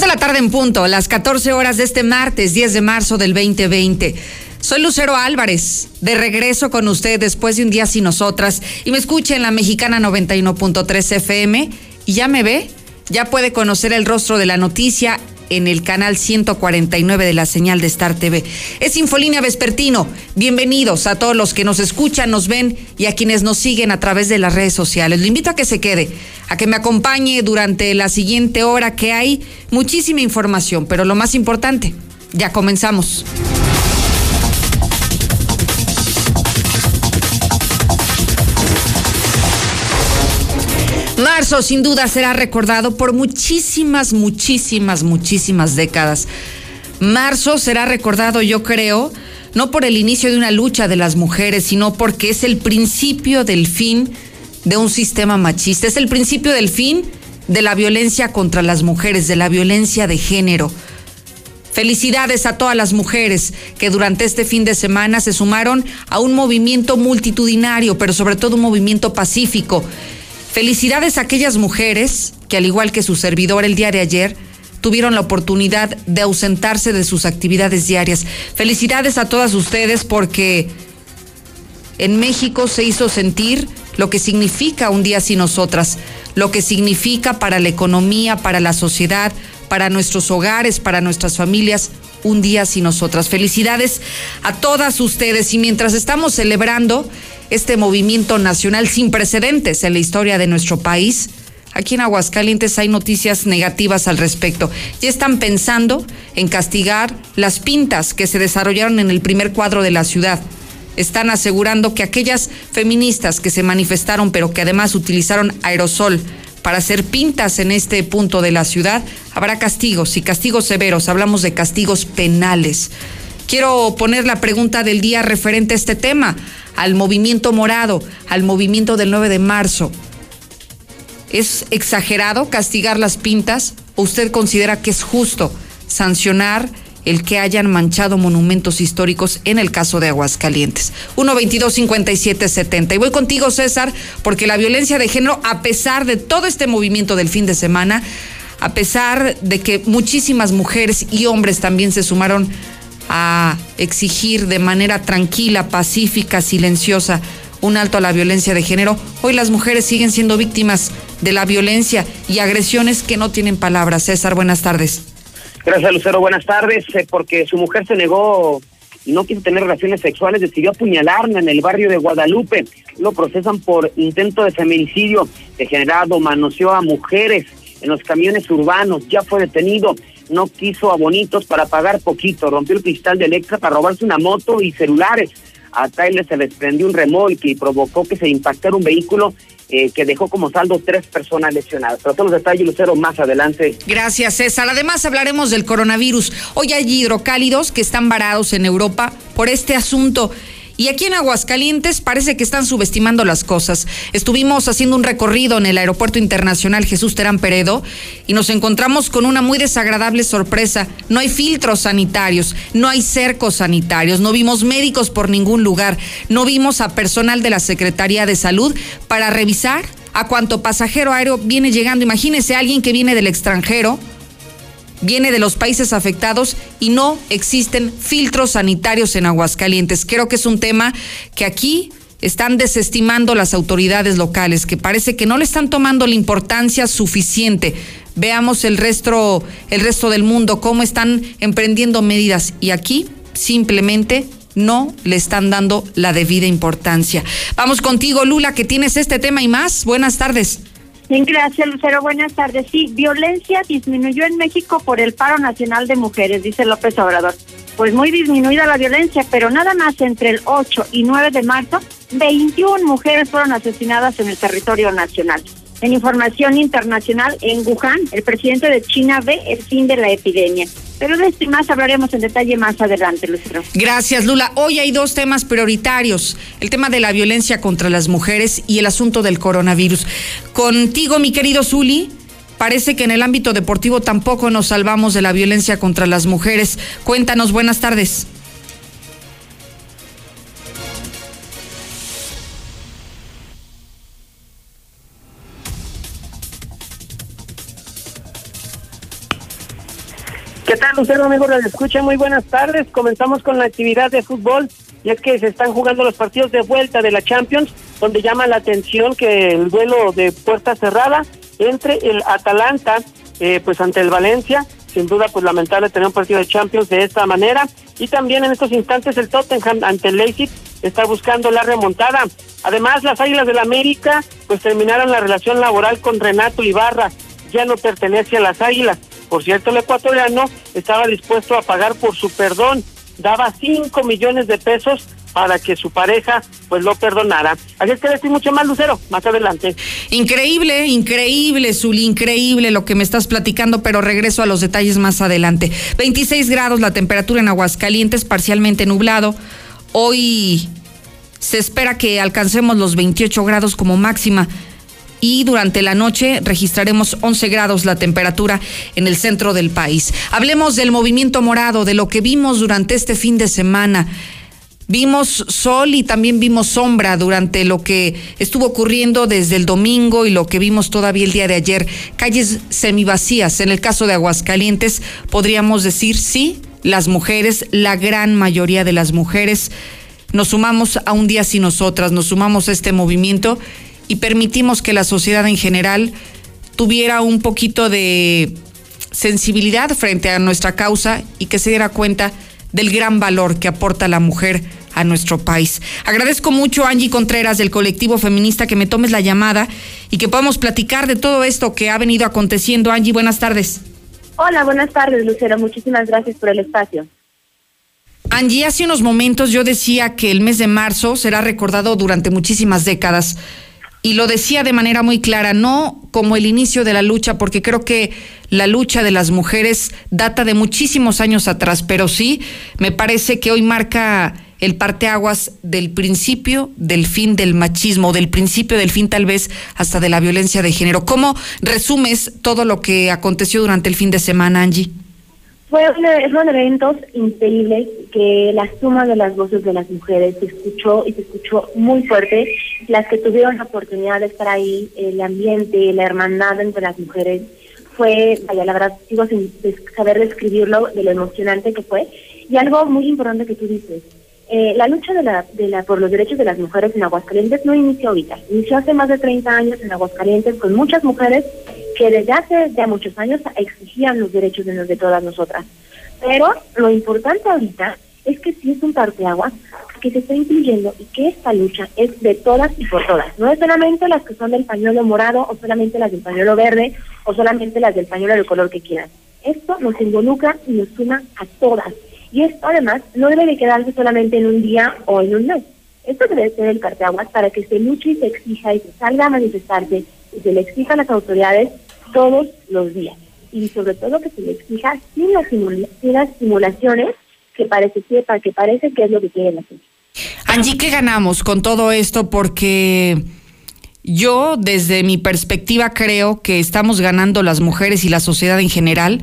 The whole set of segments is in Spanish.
de la tarde en punto, las 14 horas de este martes 10 de marzo del 2020. Soy Lucero Álvarez, de regreso con usted después de un día sin nosotras y me escucha en la mexicana 91.3 FM y ya me ve, ya puede conocer el rostro de la noticia en el canal 149 de la señal de Star TV. Es Infolínea Vespertino. Bienvenidos a todos los que nos escuchan, nos ven y a quienes nos siguen a través de las redes sociales. Le invito a que se quede, a que me acompañe durante la siguiente hora que hay muchísima información, pero lo más importante, ya comenzamos. Sin duda será recordado por muchísimas, muchísimas, muchísimas décadas. Marzo será recordado, yo creo, no por el inicio de una lucha de las mujeres, sino porque es el principio del fin de un sistema machista, es el principio del fin de la violencia contra las mujeres, de la violencia de género. Felicidades a todas las mujeres que durante este fin de semana se sumaron a un movimiento multitudinario, pero sobre todo un movimiento pacífico Felicidades a aquellas mujeres que, al igual que su servidor el día de ayer, tuvieron la oportunidad de ausentarse de sus actividades diarias. Felicidades a todas ustedes porque en México se hizo sentir lo que significa un día sin nosotras, lo que significa para la economía, para la sociedad, para nuestros hogares, para nuestras familias, un día sin nosotras. Felicidades a todas ustedes y mientras estamos celebrando este movimiento nacional sin precedentes en la historia de nuestro país. Aquí en Aguascalientes hay noticias negativas al respecto. Ya están pensando en castigar las pintas que se desarrollaron en el primer cuadro de la ciudad. Están asegurando que aquellas feministas que se manifestaron, pero que además utilizaron aerosol para hacer pintas en este punto de la ciudad, habrá castigos y castigos severos. Hablamos de castigos penales. Quiero poner la pregunta del día referente a este tema al movimiento morado, al movimiento del 9 de marzo. ¿Es exagerado castigar las pintas o usted considera que es justo sancionar el que hayan manchado monumentos históricos en el caso de Aguascalientes. 1-22-57-70. Y voy contigo, César, porque la violencia de género, a pesar de todo este movimiento del fin de semana, a pesar de que muchísimas mujeres y hombres también se sumaron a exigir de manera tranquila, pacífica, silenciosa un alto a la violencia de género, hoy las mujeres siguen siendo víctimas de la violencia y agresiones que no tienen palabras. César, buenas tardes. Gracias, Lucero. Buenas tardes. Eh, porque su mujer se negó no quiso tener relaciones sexuales, decidió apuñalarla en el barrio de Guadalupe. Lo procesan por intento de feminicidio degenerado, manoseó a mujeres en los camiones urbanos, ya fue detenido no quiso abonitos para pagar poquito, rompió el cristal de Electra para robarse una moto y celulares. A Tyler se les prendió un remolque y provocó que se impactara un vehículo eh, que dejó como saldo tres personas lesionadas. Pero todos los detalles, Lucero, más adelante. Gracias, César. Además, hablaremos del coronavirus. Hoy hay hidrocálidos que están varados en Europa por este asunto. Y aquí en Aguascalientes parece que están subestimando las cosas. Estuvimos haciendo un recorrido en el Aeropuerto Internacional Jesús Terán Peredo y nos encontramos con una muy desagradable sorpresa. No hay filtros sanitarios, no hay cercos sanitarios, no vimos médicos por ningún lugar, no vimos a personal de la Secretaría de Salud para revisar a cuánto pasajero aéreo viene llegando. Imagínese alguien que viene del extranjero viene de los países afectados y no existen filtros sanitarios en Aguascalientes. Creo que es un tema que aquí están desestimando las autoridades locales, que parece que no le están tomando la importancia suficiente. Veamos el resto, el resto del mundo, cómo están emprendiendo medidas. Y aquí simplemente no le están dando la debida importancia. Vamos contigo, Lula, que tienes este tema y más. Buenas tardes. Gracias, Lucero. Buenas tardes. Sí, violencia disminuyó en México por el paro nacional de mujeres, dice López Obrador pues muy disminuida la violencia, pero nada más entre el 8 y 9 de marzo, 21 mujeres fueron asesinadas en el territorio nacional. En información internacional, en Wuhan, el presidente de China ve el fin de la epidemia. Pero de esto más hablaremos en detalle más adelante, Lucero. Gracias, Lula. Hoy hay dos temas prioritarios: el tema de la violencia contra las mujeres y el asunto del coronavirus. Contigo, mi querido Zuli. Parece que en el ámbito deportivo tampoco nos salvamos de la violencia contra las mujeres. Cuéntanos, buenas tardes. ¿Qué tal, Lucero, amigos? Les escucha. Muy buenas tardes. Comenzamos con la actividad de fútbol. Y es que se están jugando los partidos de vuelta de la Champions, donde llama la atención que el duelo de puerta cerrada entre el Atalanta, eh, pues ante el Valencia, sin duda pues lamentable tener un partido de Champions de esta manera, y también en estos instantes el Tottenham ante el Leipzig está buscando la remontada. Además, las Águilas del la América pues terminaron la relación laboral con Renato Ibarra, ya no pertenece a las Águilas. Por cierto, el ecuatoriano estaba dispuesto a pagar por su perdón, daba 5 millones de pesos para que su pareja pues lo perdonara. Así es que decir mucho más, Lucero, más adelante. Increíble, increíble, Zuli, increíble lo que me estás platicando, pero regreso a los detalles más adelante. 26 grados la temperatura en Aguascalientes, parcialmente nublado. Hoy se espera que alcancemos los 28 grados como máxima y durante la noche registraremos 11 grados la temperatura en el centro del país. Hablemos del movimiento morado, de lo que vimos durante este fin de semana. Vimos sol y también vimos sombra durante lo que estuvo ocurriendo desde el domingo y lo que vimos todavía el día de ayer. Calles semivacías. En el caso de Aguascalientes, podríamos decir sí, las mujeres, la gran mayoría de las mujeres, nos sumamos a un día sin nosotras, nos sumamos a este movimiento y permitimos que la sociedad en general tuviera un poquito de sensibilidad frente a nuestra causa y que se diera cuenta del gran valor que aporta la mujer a nuestro país. Agradezco mucho a Angie Contreras del colectivo feminista que me tomes la llamada y que podamos platicar de todo esto que ha venido aconteciendo. Angie, buenas tardes. Hola, buenas tardes, Lucero. Muchísimas gracias por el espacio. Angie, hace unos momentos yo decía que el mes de marzo será recordado durante muchísimas décadas y lo decía de manera muy clara, no como el inicio de la lucha, porque creo que la lucha de las mujeres data de muchísimos años atrás, pero sí me parece que hoy marca el parteaguas del principio del fin del machismo, del principio del fin tal vez hasta de la violencia de género. ¿Cómo resumes todo lo que aconteció durante el fin de semana, Angie? Fue un, eventos increíbles que la suma de las voces de las mujeres se escuchó y se escuchó muy fuerte. Las que tuvieron la oportunidad de estar ahí, el ambiente, la hermandad entre las mujeres, fue, vaya, la verdad, sigo sin saber describirlo de lo emocionante que fue. Y algo muy importante que tú dices, eh, la lucha de la, de la, por los derechos de las mujeres en Aguascalientes no inició ahorita, inició hace más de 30 años en Aguascalientes con muchas mujeres que desde hace ya muchos años exigían los derechos de, de todas nosotras. Pero lo importante ahorita es que sí es un parteaguas que se está incluyendo y que esta lucha es de todas y por todas. No es solamente las que son del pañuelo morado o solamente las del pañuelo verde o solamente las del pañuelo del color que quieran. Esto nos involucra y nos suma a todas y esto además no debe de quedarse solamente en un día o en un mes. Esto debe ser el parteaguas para que se luche y se exija y se salga a manifestarse y se le exija a las autoridades todos los días. Y sobre todo que se le exija sin las, simulaciones que parece, que, que parece que es lo que quieren hacer. Angie, ¿qué ganamos con todo esto? Porque yo, desde mi perspectiva, creo que estamos ganando las mujeres y la sociedad en general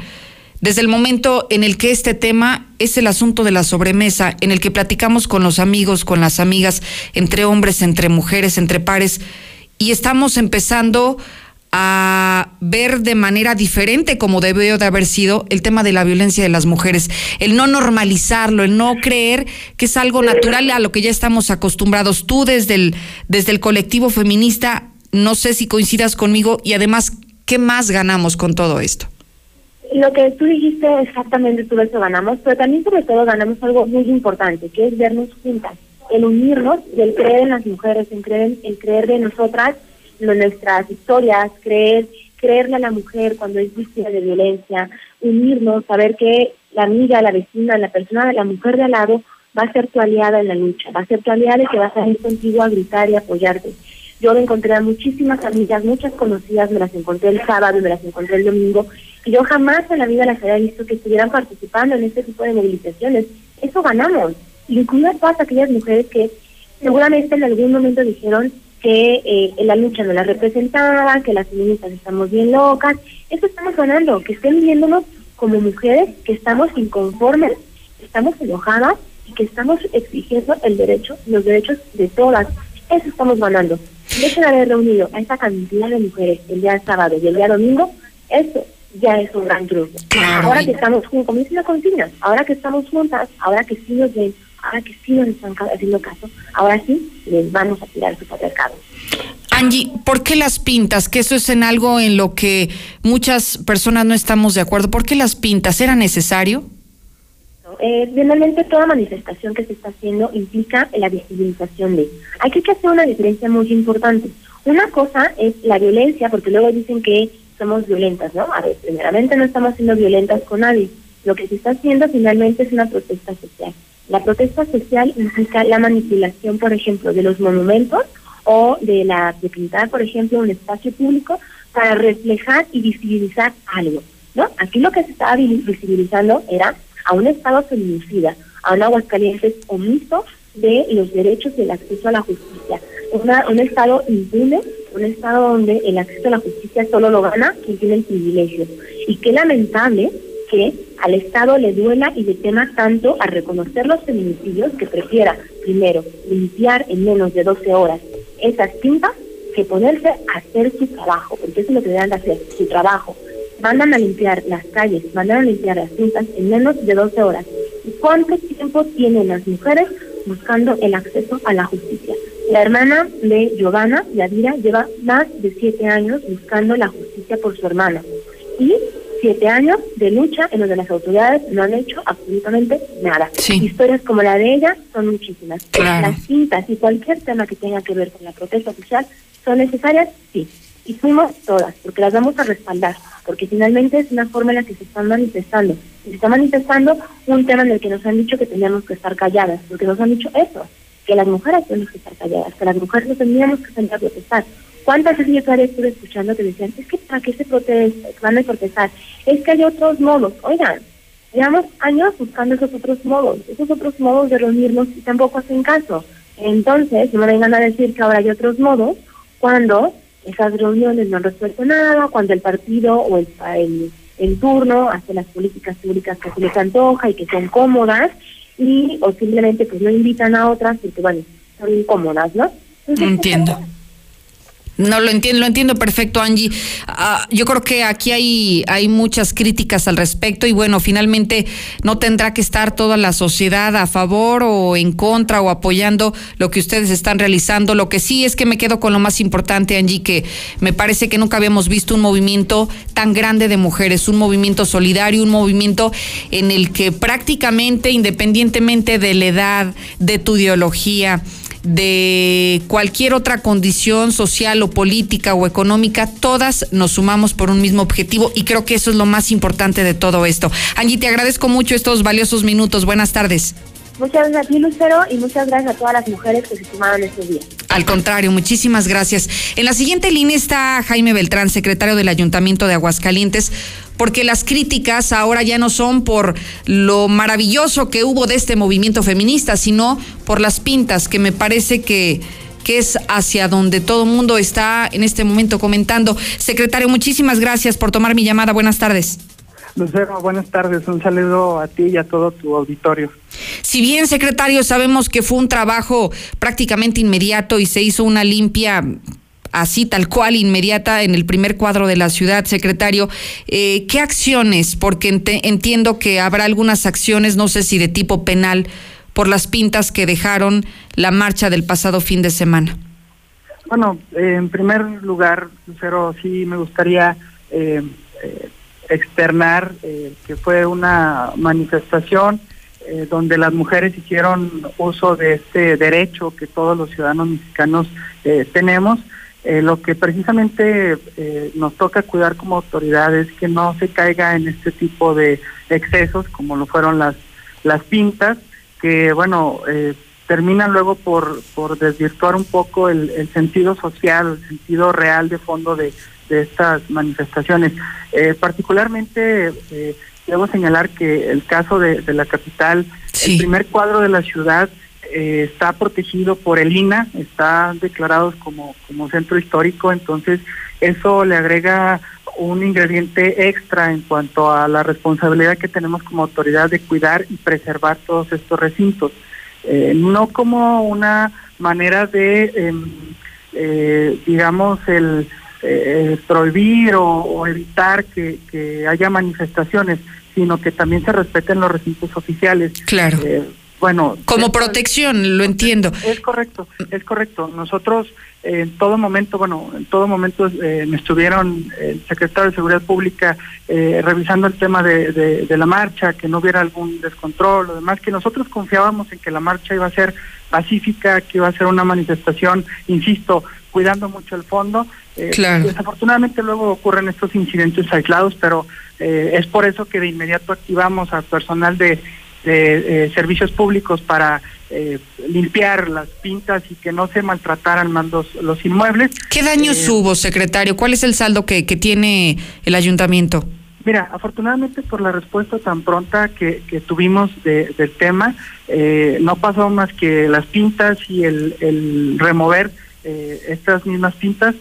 desde el momento en el que este tema es el asunto de la sobremesa, en el que platicamos con los amigos, con las amigas, entre hombres, entre mujeres, entre pares, y estamos empezando a ver de manera diferente como debió de haber sido el tema de la violencia de las mujeres, el no normalizarlo, el no creer que es algo natural a lo que ya estamos acostumbrados. Tú desde el, desde el colectivo feminista, no sé si coincidas conmigo y además, ¿qué más ganamos con todo esto? Lo que tú dijiste exactamente, tú eso ganamos, pero también sobre todo ganamos algo muy importante, que es vernos juntas, el unirnos y el creer en las mujeres, el creer, el creer de nosotras nuestras historias, creer, creerle a la mujer cuando es víctima de violencia, unirnos, saber que la amiga, la vecina, la persona, la mujer de al lado va a ser tu aliada en la lucha, va a ser tu aliada y que va a salir contigo a gritar y apoyarte. Yo me encontré a muchísimas amigas, muchas conocidas, me las encontré el sábado, me las encontré el domingo, y yo jamás en la vida las había visto que estuvieran participando en este tipo de movilizaciones. Eso ganamos. Y incluso todas aquellas mujeres que seguramente en algún momento dijeron, que eh, la lucha no la representaba, que las feministas estamos bien locas. Eso estamos ganando, que estén viéndonos como mujeres que estamos inconformes, que estamos enojadas y que estamos exigiendo el derecho, los derechos de todas. Eso estamos ganando. El hecho de haber reunido a esa cantidad de mujeres el día sábado y el día domingo, eso ya es un gran triunfo. Ahora que estamos juntos, como dice la consigna, ahora que estamos juntas, ahora que sí nos ven, ahora que sí nos están haciendo caso, ahora sí les vamos a tirar su patriarcado. Angie, ¿por qué las pintas? Que eso es en algo en lo que muchas personas no estamos de acuerdo. ¿Por qué las pintas? ¿Era necesario? Eh, finalmente toda manifestación que se está haciendo implica la visibilización de. Hay que hacer una diferencia muy importante. Una cosa es la violencia, porque luego dicen que somos violentas, ¿no? A ver, primeramente no estamos siendo violentas con nadie. Lo que se está haciendo finalmente es una protesta social. La protesta social implica la manipulación, por ejemplo, de los monumentos o de la de pintar, por ejemplo, un espacio público para reflejar y visibilizar algo, ¿no? Aquí lo que se estaba visibilizando era a un Estado feminicida, a un Aguascalientes omiso de los derechos del acceso a la justicia, un Estado impune, un Estado donde el acceso a la justicia solo lo gana quien tiene el privilegio. Y qué lamentable que al Estado le duela y le tema tanto a reconocer los feminicidios que prefiera, primero, limpiar en menos de 12 horas esas tintas que ponerse a hacer su trabajo, porque eso es lo que deben de hacer, su trabajo. Mandan a limpiar las calles, mandan a limpiar las tintas en menos de 12 horas. ¿Y cuánto tiempo tienen las mujeres buscando el acceso a la justicia? La hermana de Giovanna, Yadira, lleva más de siete años buscando la justicia por su hermana. Y siete años de lucha en donde las autoridades no han hecho absolutamente nada. Historias como la de ella son muchísimas. Las cintas y cualquier tema que tenga que ver con la protesta oficial son necesarias, sí. Y fuimos todas, porque las vamos a respaldar, porque finalmente es una forma en la que se están manifestando. Se está manifestando un tema en el que nos han dicho que teníamos que estar calladas, porque nos han dicho eso, que las mujeres tenemos que estar calladas, que las mujeres no teníamos que salir a protestar. ¿Cuántas veces yo todavía estuve escuchando que decían, es que para qué se protesta, van a protestar? Es que hay otros modos. Oigan, llevamos años buscando esos otros modos, esos otros modos de reunirnos y tampoco hacen caso. Entonces, no me vengan a decir que ahora hay otros modos cuando esas reuniones no han resuelto nada, cuando el partido o el, el, el turno hace las políticas públicas que se les antoja y que son cómodas y o simplemente pues no invitan a otras porque bueno, son incómodas, ¿no? Entiendo. No lo entiendo, lo entiendo perfecto, Angie. Ah, yo creo que aquí hay, hay muchas críticas al respecto y bueno, finalmente no tendrá que estar toda la sociedad a favor o en contra o apoyando lo que ustedes están realizando. Lo que sí es que me quedo con lo más importante, Angie, que me parece que nunca habíamos visto un movimiento tan grande de mujeres, un movimiento solidario, un movimiento en el que prácticamente, independientemente de la edad, de tu ideología, de cualquier otra condición social o política o económica, todas nos sumamos por un mismo objetivo y creo que eso es lo más importante de todo esto. Angie, te agradezco mucho estos valiosos minutos. Buenas tardes. Muchas gracias a ti, Lucero, y muchas gracias a todas las mujeres que se sumaron este día. Al contrario, muchísimas gracias. En la siguiente línea está Jaime Beltrán, secretario del Ayuntamiento de Aguascalientes, porque las críticas ahora ya no son por lo maravilloso que hubo de este movimiento feminista, sino por las pintas, que me parece que que es hacia donde todo el mundo está en este momento comentando. Secretario, muchísimas gracias por tomar mi llamada. Buenas tardes. Lucero, buenas tardes. Un saludo a ti y a todo tu auditorio. Si bien, secretario, sabemos que fue un trabajo prácticamente inmediato y se hizo una limpia así tal cual, inmediata, en el primer cuadro de la ciudad, secretario. Eh, ¿Qué acciones? Porque entiendo que habrá algunas acciones, no sé si de tipo penal, por las pintas que dejaron la marcha del pasado fin de semana. Bueno, en primer lugar, Lucero, sí me gustaría eh, eh, externar que fue una manifestación donde las mujeres hicieron uso de este derecho que todos los ciudadanos mexicanos tenemos. Eh, lo que precisamente eh, nos toca cuidar como autoridades es que no se caiga en este tipo de excesos como lo fueron las las pintas que bueno eh, terminan luego por por desvirtuar un poco el, el, sentido social el sentido real de fondo de, de estas manifestaciones particularmente debo señalar que el caso de, de la capital el primer cuadro de la ciudad eh, está protegido por el INA, está declarado como, como centro histórico, entonces eso le agrega un ingrediente extra en cuanto a la responsabilidad que tenemos como autoridad de cuidar y preservar todos estos recintos. Eh, no como una manera de, em, eh, digamos, el prohibir o, evitar que, que, haya manifestaciones, sino que también se respeten los recintos oficiales. Claro bueno, como protección, lo entiendo. Es correcto, es correcto. Nosotros en todo momento, bueno, en todo momento eh, me estuvieron el secretario de Seguridad Pública eh, revisando el tema de, de, la marcha, que no hubiera algún descontrol, lo demás, que nosotros confiábamos en que la marcha iba a ser pacífica, que iba a ser una manifestación, insisto, cuidando mucho el fondo. Eh, claro. Desafortunadamente luego ocurren estos incidentes aislados, pero es por eso que de inmediato activamos al personal de de eh, servicios públicos para eh, limpiar las pintas y que no se maltrataran más los, inmuebles. ¿Qué daños eh, hubo, secretario? ¿Cuál es el saldo que, que tiene el ayuntamiento? Mira, afortunadamente por la respuesta tan pronta que, que tuvimos de, del tema, no pasó más que las pintas y el, el remover estas mismas pintas.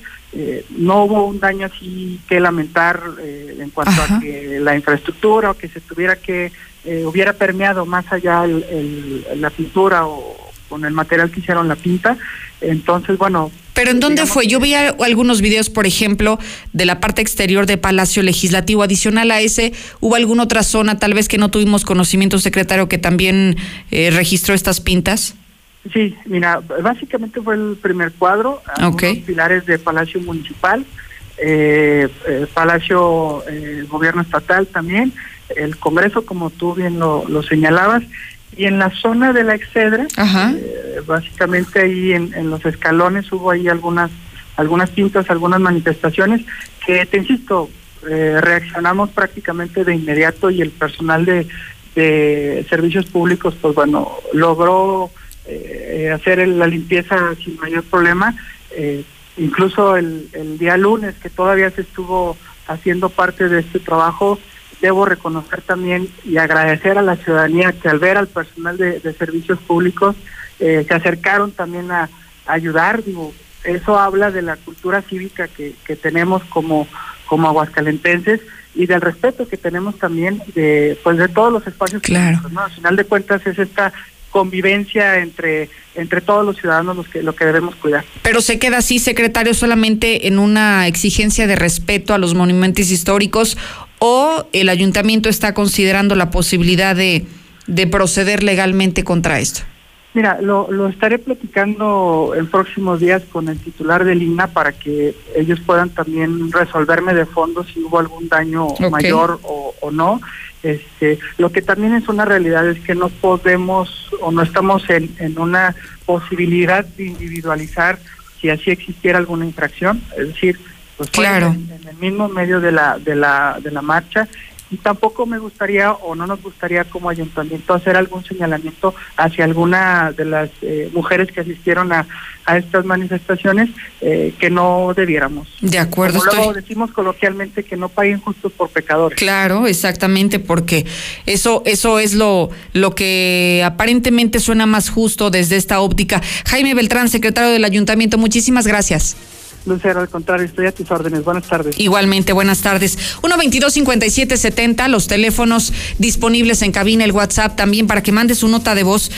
no hubo un daño así que lamentar en cuanto a que la infraestructura o que se tuviera que eh, hubiera permeado más allá el, la pintura o con el material que hicieron la pinta. Entonces, bueno. ¿Pero en dónde fue? Yo vi algunos videos, por ejemplo, de la parte exterior de Palacio Legislativo. Adicional a ese, ¿hubo alguna otra zona, tal vez que no tuvimos conocimiento, secretario, que también eh, registró estas pintas? Sí, mira, básicamente fue el primer cuadro, okay. pilares de Palacio Municipal, eh, Palacio Gobierno Estatal también, el Congreso, como tú bien lo, señalabas, y en la zona de la Excedra, eh, básicamente ahí en, los escalones hubo ahí algunas algunas pintas, algunas manifestaciones que, te insisto, eh, reaccionamos prácticamente de inmediato y el personal de, servicios públicos, pues bueno, logró eh, hacer la limpieza sin mayor problema. incluso el, el día lunes, que todavía se estuvo haciendo parte de este trabajo, debo reconocer también y agradecer a la ciudadanía que al ver al personal de, servicios públicos eh, se acercaron también a, ayudar. Digo, eso habla de la cultura cívica que, que tenemos como, como aguascalentenses y del respeto que tenemos también de pues de todos los espacios claro. ¿no? Al final de cuentas es esta convivencia entre entre todos los ciudadanos los que lo que debemos cuidar. Pero se queda así, secretario, solamente en una exigencia de respeto a los monumentos históricos o el ayuntamiento está considerando la posibilidad de, de proceder legalmente contra esto? Mira, lo, lo estaré platicando en próximos días con el titular del INA para que ellos puedan también resolverme de fondo si hubo algún daño mayor o, o, no. Este, lo que también es una realidad es que no podemos o no estamos en, en una posibilidad de individualizar si así existiera alguna infracción. Es decir, pues claro. en, el mismo medio de la, de la, de la marcha tampoco me gustaría o no nos gustaría como ayuntamiento hacer algún señalamiento hacia alguna de las eh, mujeres que asistieron a, a estas manifestaciones eh, que no debiéramos. De acuerdo. Como luego decimos coloquialmente que no paguen justos por pecadores. Claro, exactamente, porque eso eso es lo lo que aparentemente suena más justo desde esta óptica. Jaime Beltrán, secretario del ayuntamiento, muchísimas gracias. Lucero, al contrario, estoy a tus órdenes. Buenas tardes. Igualmente, buenas tardes. 122-5770, los teléfonos disponibles en cabina, el WhatsApp también para que mande su nota de voz,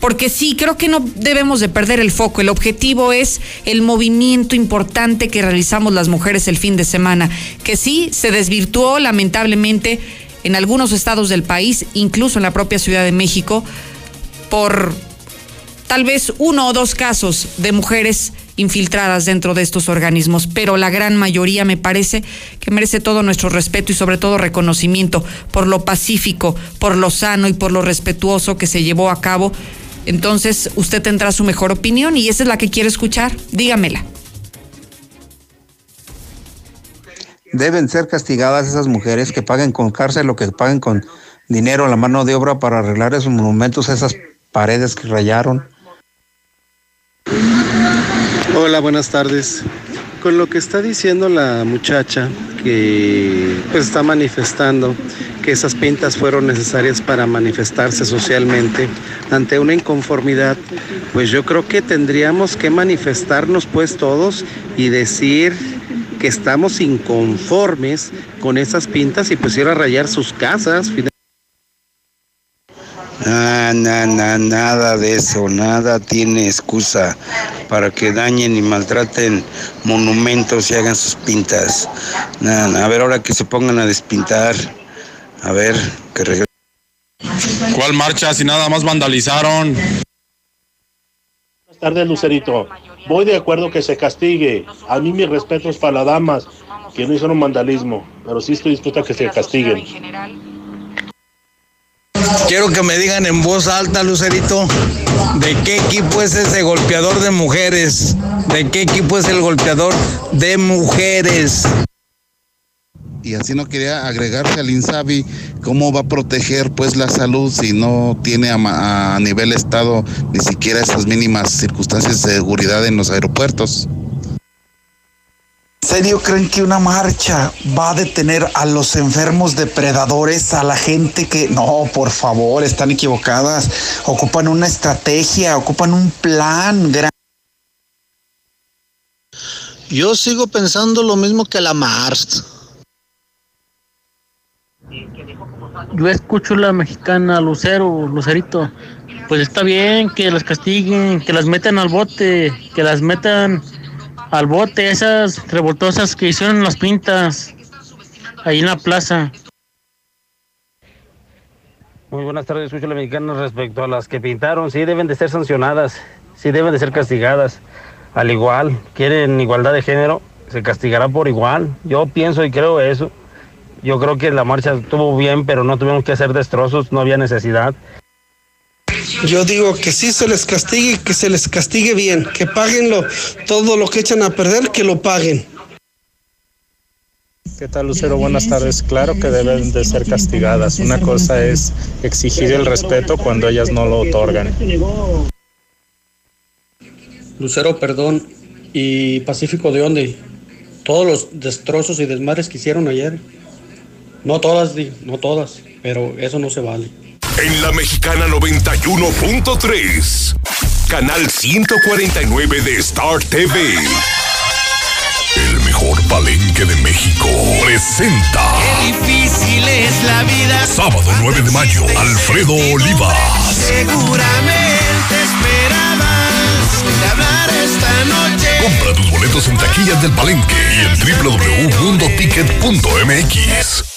porque sí, creo que no debemos de perder el foco. El objetivo es el movimiento importante que realizamos las mujeres el fin de semana, que sí se desvirtuó lamentablemente en algunos estados del país, incluso en la propia Ciudad de México, por tal vez uno o dos casos de mujeres infiltradas dentro de estos organismos, pero la gran mayoría me parece que merece todo nuestro respeto y sobre todo reconocimiento por lo pacífico, por lo sano y por lo respetuoso que se llevó a cabo. Entonces usted tendrá su mejor opinión y esa es la que quiere escuchar. Dígamela. Deben ser castigadas esas mujeres que paguen con cárcel o que paguen con dinero la mano de obra para arreglar esos monumentos, esas paredes que rayaron Hola, buenas tardes. Con lo que está diciendo la muchacha que pues, está manifestando que esas pintas fueron necesarias para manifestarse socialmente ante una inconformidad, pues yo creo que tendríamos que manifestarnos pues todos y decir que estamos inconformes con esas pintas y pues ir a rayar sus casas. Ah, nada de eso, nada tiene excusa para que dañen y maltraten monumentos y hagan sus pintas. a ver, ahora que se pongan a despintar, a ver, que regresen. ¿Cuál marcha si nada más vandalizaron? Buenas tardes, Lucerito. Voy de acuerdo que se castigue. A mí mis respetos para las damas que no hicieron vandalismo, pero sí estoy dispuesto a que se castiguen. Quiero que me digan en voz alta, Lucerito, de qué equipo es ese golpeador de mujeres. ¿De qué equipo es el golpeador de mujeres? Y así no quería agregarse al INSABI cómo va a proteger pues la salud si no tiene a, a nivel estado ni siquiera esas mínimas circunstancias de seguridad en los aeropuertos serio creen que una marcha va a detener a los enfermos depredadores, a la gente que... No, por favor, están equivocadas. Ocupan una estrategia, ocupan un plan. Yo sigo pensando lo mismo que la Mars. Yo escucho la mexicana Lucero, Lucerito. Pues está bien que las castiguen, que las metan al bote, que las metan al bote esas revoltosas que hicieron las pintas ahí en la plaza. Muy buenas tardes, escucho la mexicana respecto a las que pintaron, sí deben de ser sancionadas, sí deben de ser castigadas. Al igual, quieren igualdad de género, se castigará por igual. Yo pienso y creo eso. Yo creo que la marcha estuvo bien, pero no tuvimos que hacer destrozos, no había necesidad. Yo digo que sí se les castigue, que se les castigue bien, que paguen todo lo que echan a perder, que lo paguen. ¿Qué tal, Lucero? Buenas tardes. Claro que deben de ser castigadas. Una cosa es exigir el respeto cuando ellas no lo otorgan. Lucero, perdón. ¿Y Pacífico de dónde? Todos los destrozos y desmadres que hicieron ayer. No todas, no todas, pero eso no se vale en la mexicana 91.3, canal 149 de Star TV. El mejor palenque de México presenta. Qué difícil es la vida. Sábado 9 de mayo, Alfredo Olivas. Seguramente esperabas de hablar esta noche. Compra tus boletos en taquillas del palenque y en www.mundoticket.mx.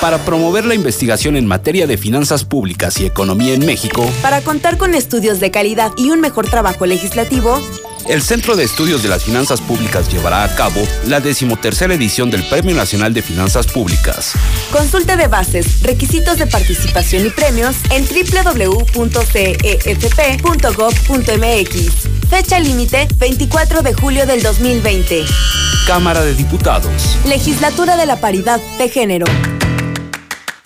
para promover la investigación en materia de finanzas públicas y economía en México, para contar con estudios de calidad y un mejor trabajo legislativo, el Centro de Estudios de las Finanzas Públicas llevará a cabo la decimotercera edición del Premio Nacional de Finanzas Públicas. Consulta de bases, requisitos de participación y premios en www.cefp.gov.mx. Fecha límite 24 de julio del 2020. Cámara de Diputados. Legislatura de la Paridad de Género.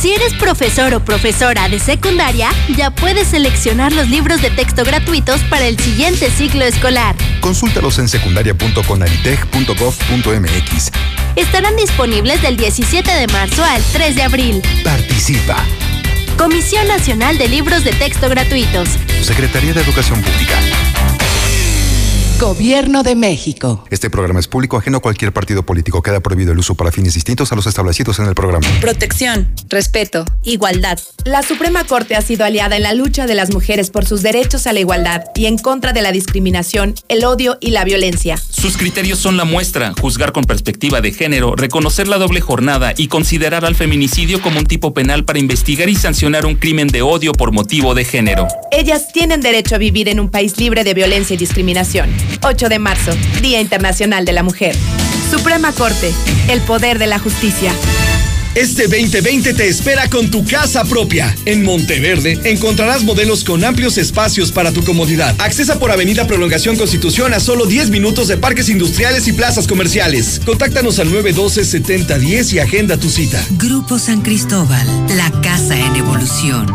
Si eres profesor o profesora de secundaria, ya puedes seleccionar los libros de texto gratuitos para el siguiente ciclo escolar. Consúltalos en secundaria.conalitech.gov.mx. Estarán disponibles del 17 de marzo al 3 de abril. Participa. Comisión Nacional de Libros de Texto Gratuitos. Secretaría de Educación Pública. Gobierno de México. Este programa es público ajeno a cualquier partido político. Queda prohibido el uso para fines distintos a los establecidos en el programa. Protección, respeto, igualdad. La Suprema Corte ha sido aliada en la lucha de las mujeres por sus derechos a la igualdad y en contra de la discriminación, el odio y la violencia. Sus criterios son la muestra, juzgar con perspectiva de género, reconocer la doble jornada y considerar al feminicidio como un tipo penal para investigar y sancionar un crimen de odio por motivo de género. Ellas tienen derecho a vivir en un país libre de violencia y discriminación. 8 de marzo, Día Internacional de la Mujer. Suprema Corte, el poder de la justicia. Este 2020 te espera con tu casa propia. En Monteverde encontrarás modelos con amplios espacios para tu comodidad. Accesa por Avenida Prolongación Constitución a solo 10 minutos de parques industriales y plazas comerciales. Contáctanos al 912-7010 y agenda tu cita. Grupo San Cristóbal, la casa en evolución.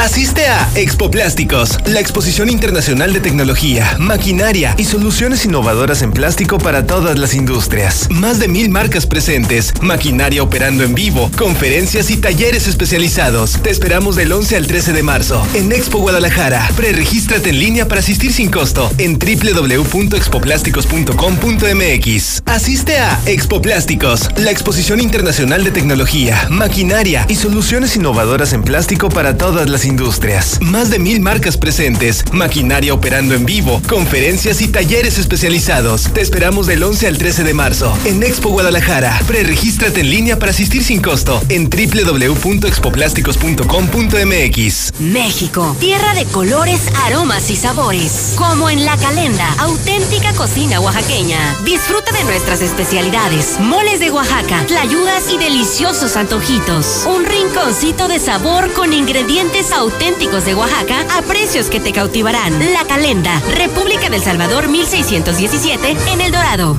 Asiste a Expo Plásticos, la exposición internacional de tecnología, maquinaria y soluciones innovadoras en plástico para todas las industrias. Más de mil marcas presentes, maquinaria operando en vivo, conferencias y talleres especializados. Te esperamos del 11 al 13 de marzo en Expo Guadalajara. Preregístrate en línea para asistir sin costo en www.expoplásticos.com.mx. Asiste a Expo Plásticos, la exposición internacional de tecnología, maquinaria y soluciones innovadoras en plástico para todas las industrias. Más de mil marcas presentes, maquinaria operando en vivo, conferencias y talleres especializados. Te esperamos del 11 al 13 de marzo en Expo Guadalajara. Preregístrate en línea para asistir sin costo en www.expoplásticos.com.mx. México, tierra de colores, aromas y sabores. Como en La Calenda, auténtica cocina oaxaqueña. Disfruta de nuestras especialidades, moles de Oaxaca, tlayudas y deliciosos antojitos. Un rinconcito de sabor con ingredientes auténticos de Oaxaca a precios que te cautivarán. La Calenda, República del Salvador 1617 en El Dorado.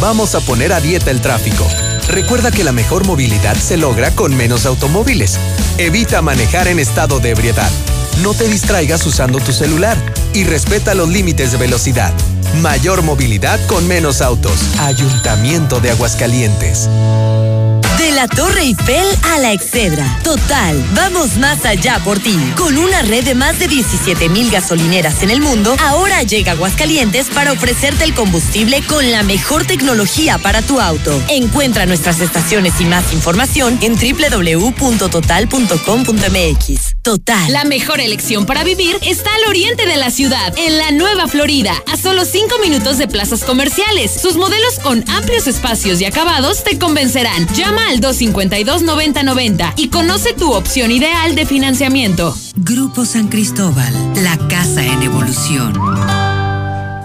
Vamos a poner a dieta el tráfico. Recuerda que la mejor movilidad se logra con menos automóviles. Evita manejar en estado de ebriedad. No te distraigas usando tu celular y respeta los límites de velocidad. Mayor movilidad con menos autos. Ayuntamiento de Aguascalientes. De la Torre Eiffel a la Excedra. Total, vamos más allá por ti. Con una red de más de 17 mil gasolineras en el mundo, ahora llega Aguascalientes para ofrecerte el combustible con la mejor tecnología para tu auto. Encuentra nuestras estaciones y más información en www.total.com.mx. Total. La mejor elección para vivir está al oriente de la ciudad, en la Nueva Florida, a solo 5 minutos de plazas comerciales. Sus modelos con amplios espacios y acabados te convencerán. Llama al 252-9090 y conoce tu opción ideal de financiamiento. Grupo San Cristóbal, la casa en evolución.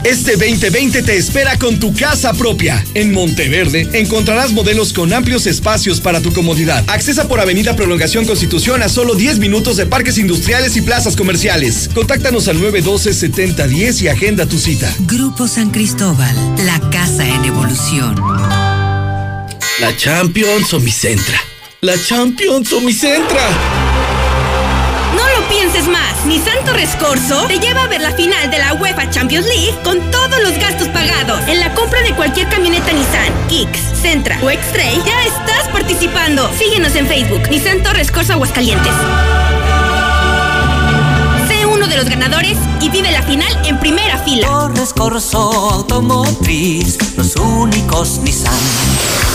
Este 2020 te espera con tu casa propia. En Monteverde encontrarás modelos con amplios espacios para tu comodidad. Accesa por Avenida Prolongación Constitución a solo 10 minutos de parques industriales y plazas comerciales. Contáctanos al 912-7010 y agenda tu cita. Grupo San Cristóbal, la casa en evolución. La Champions o mi Centra. La Champions o mi Centra. No lo pienses más. Nissan Torres Corso te lleva a ver la final de la UEFA Champions League con todos los gastos pagados. En la compra de cualquier camioneta Nissan, Kicks, Centra o X-Trail, ya estás participando. Síguenos en Facebook, Nissan Torres Corso Aguascalientes. Sé uno de los ganadores y vive la final en primera fila. Torres Corso Automotriz, los únicos Nissan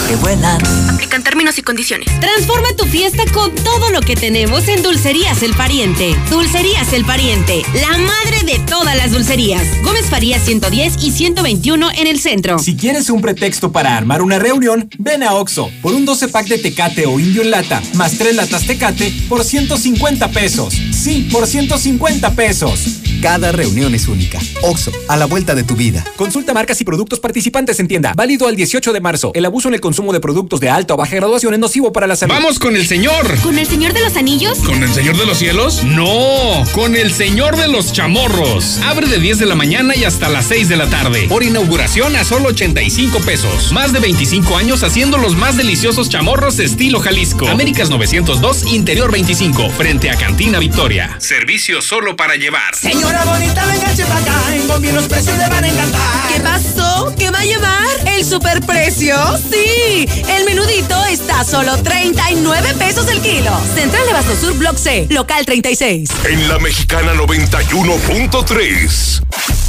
que vuelan. Aplican términos y condiciones. Transforma tu fiesta con todo lo que tenemos en Dulcerías El Pariente. Dulcerías El Pariente, la madre de todas las dulcerías. Gómez Faría 110 y 121 en el centro. Si quieres un pretexto para armar una reunión, ven a Oxo por un 12 pack de Tecate o Indio en lata, más 3 latas Tecate por 150 pesos. Sí, por 150 pesos. Cada reunión es única. Oxo, a la vuelta de tu vida. Consulta marcas y productos participantes en tienda. Válido al 18 de marzo. El abuso en el consumo de productos de alta o baja graduación es nocivo para la salud. ¡Vamos con el señor! ¿Con el señor de los anillos? ¿Con el señor de los cielos? No, con el señor de los chamorros. Abre de 10 de la mañana y hasta las 6 de la tarde. Por inauguración a solo 85 pesos. Más de 25 años haciendo los más deliciosos chamorros estilo Jalisco. Américas 902, Interior 25, frente a Cantina Victoria. Servicio solo para llevar. Señora bonita, venga para acá. En Combi los precios le van a encantar. ¿Qué pasó? ¿Qué va a llevar? ¿El superprecio? Sí. El menudito está a solo 39 pesos el kilo. Central de Basto Sur, Block C, local 36. En la Mexicana 91.3.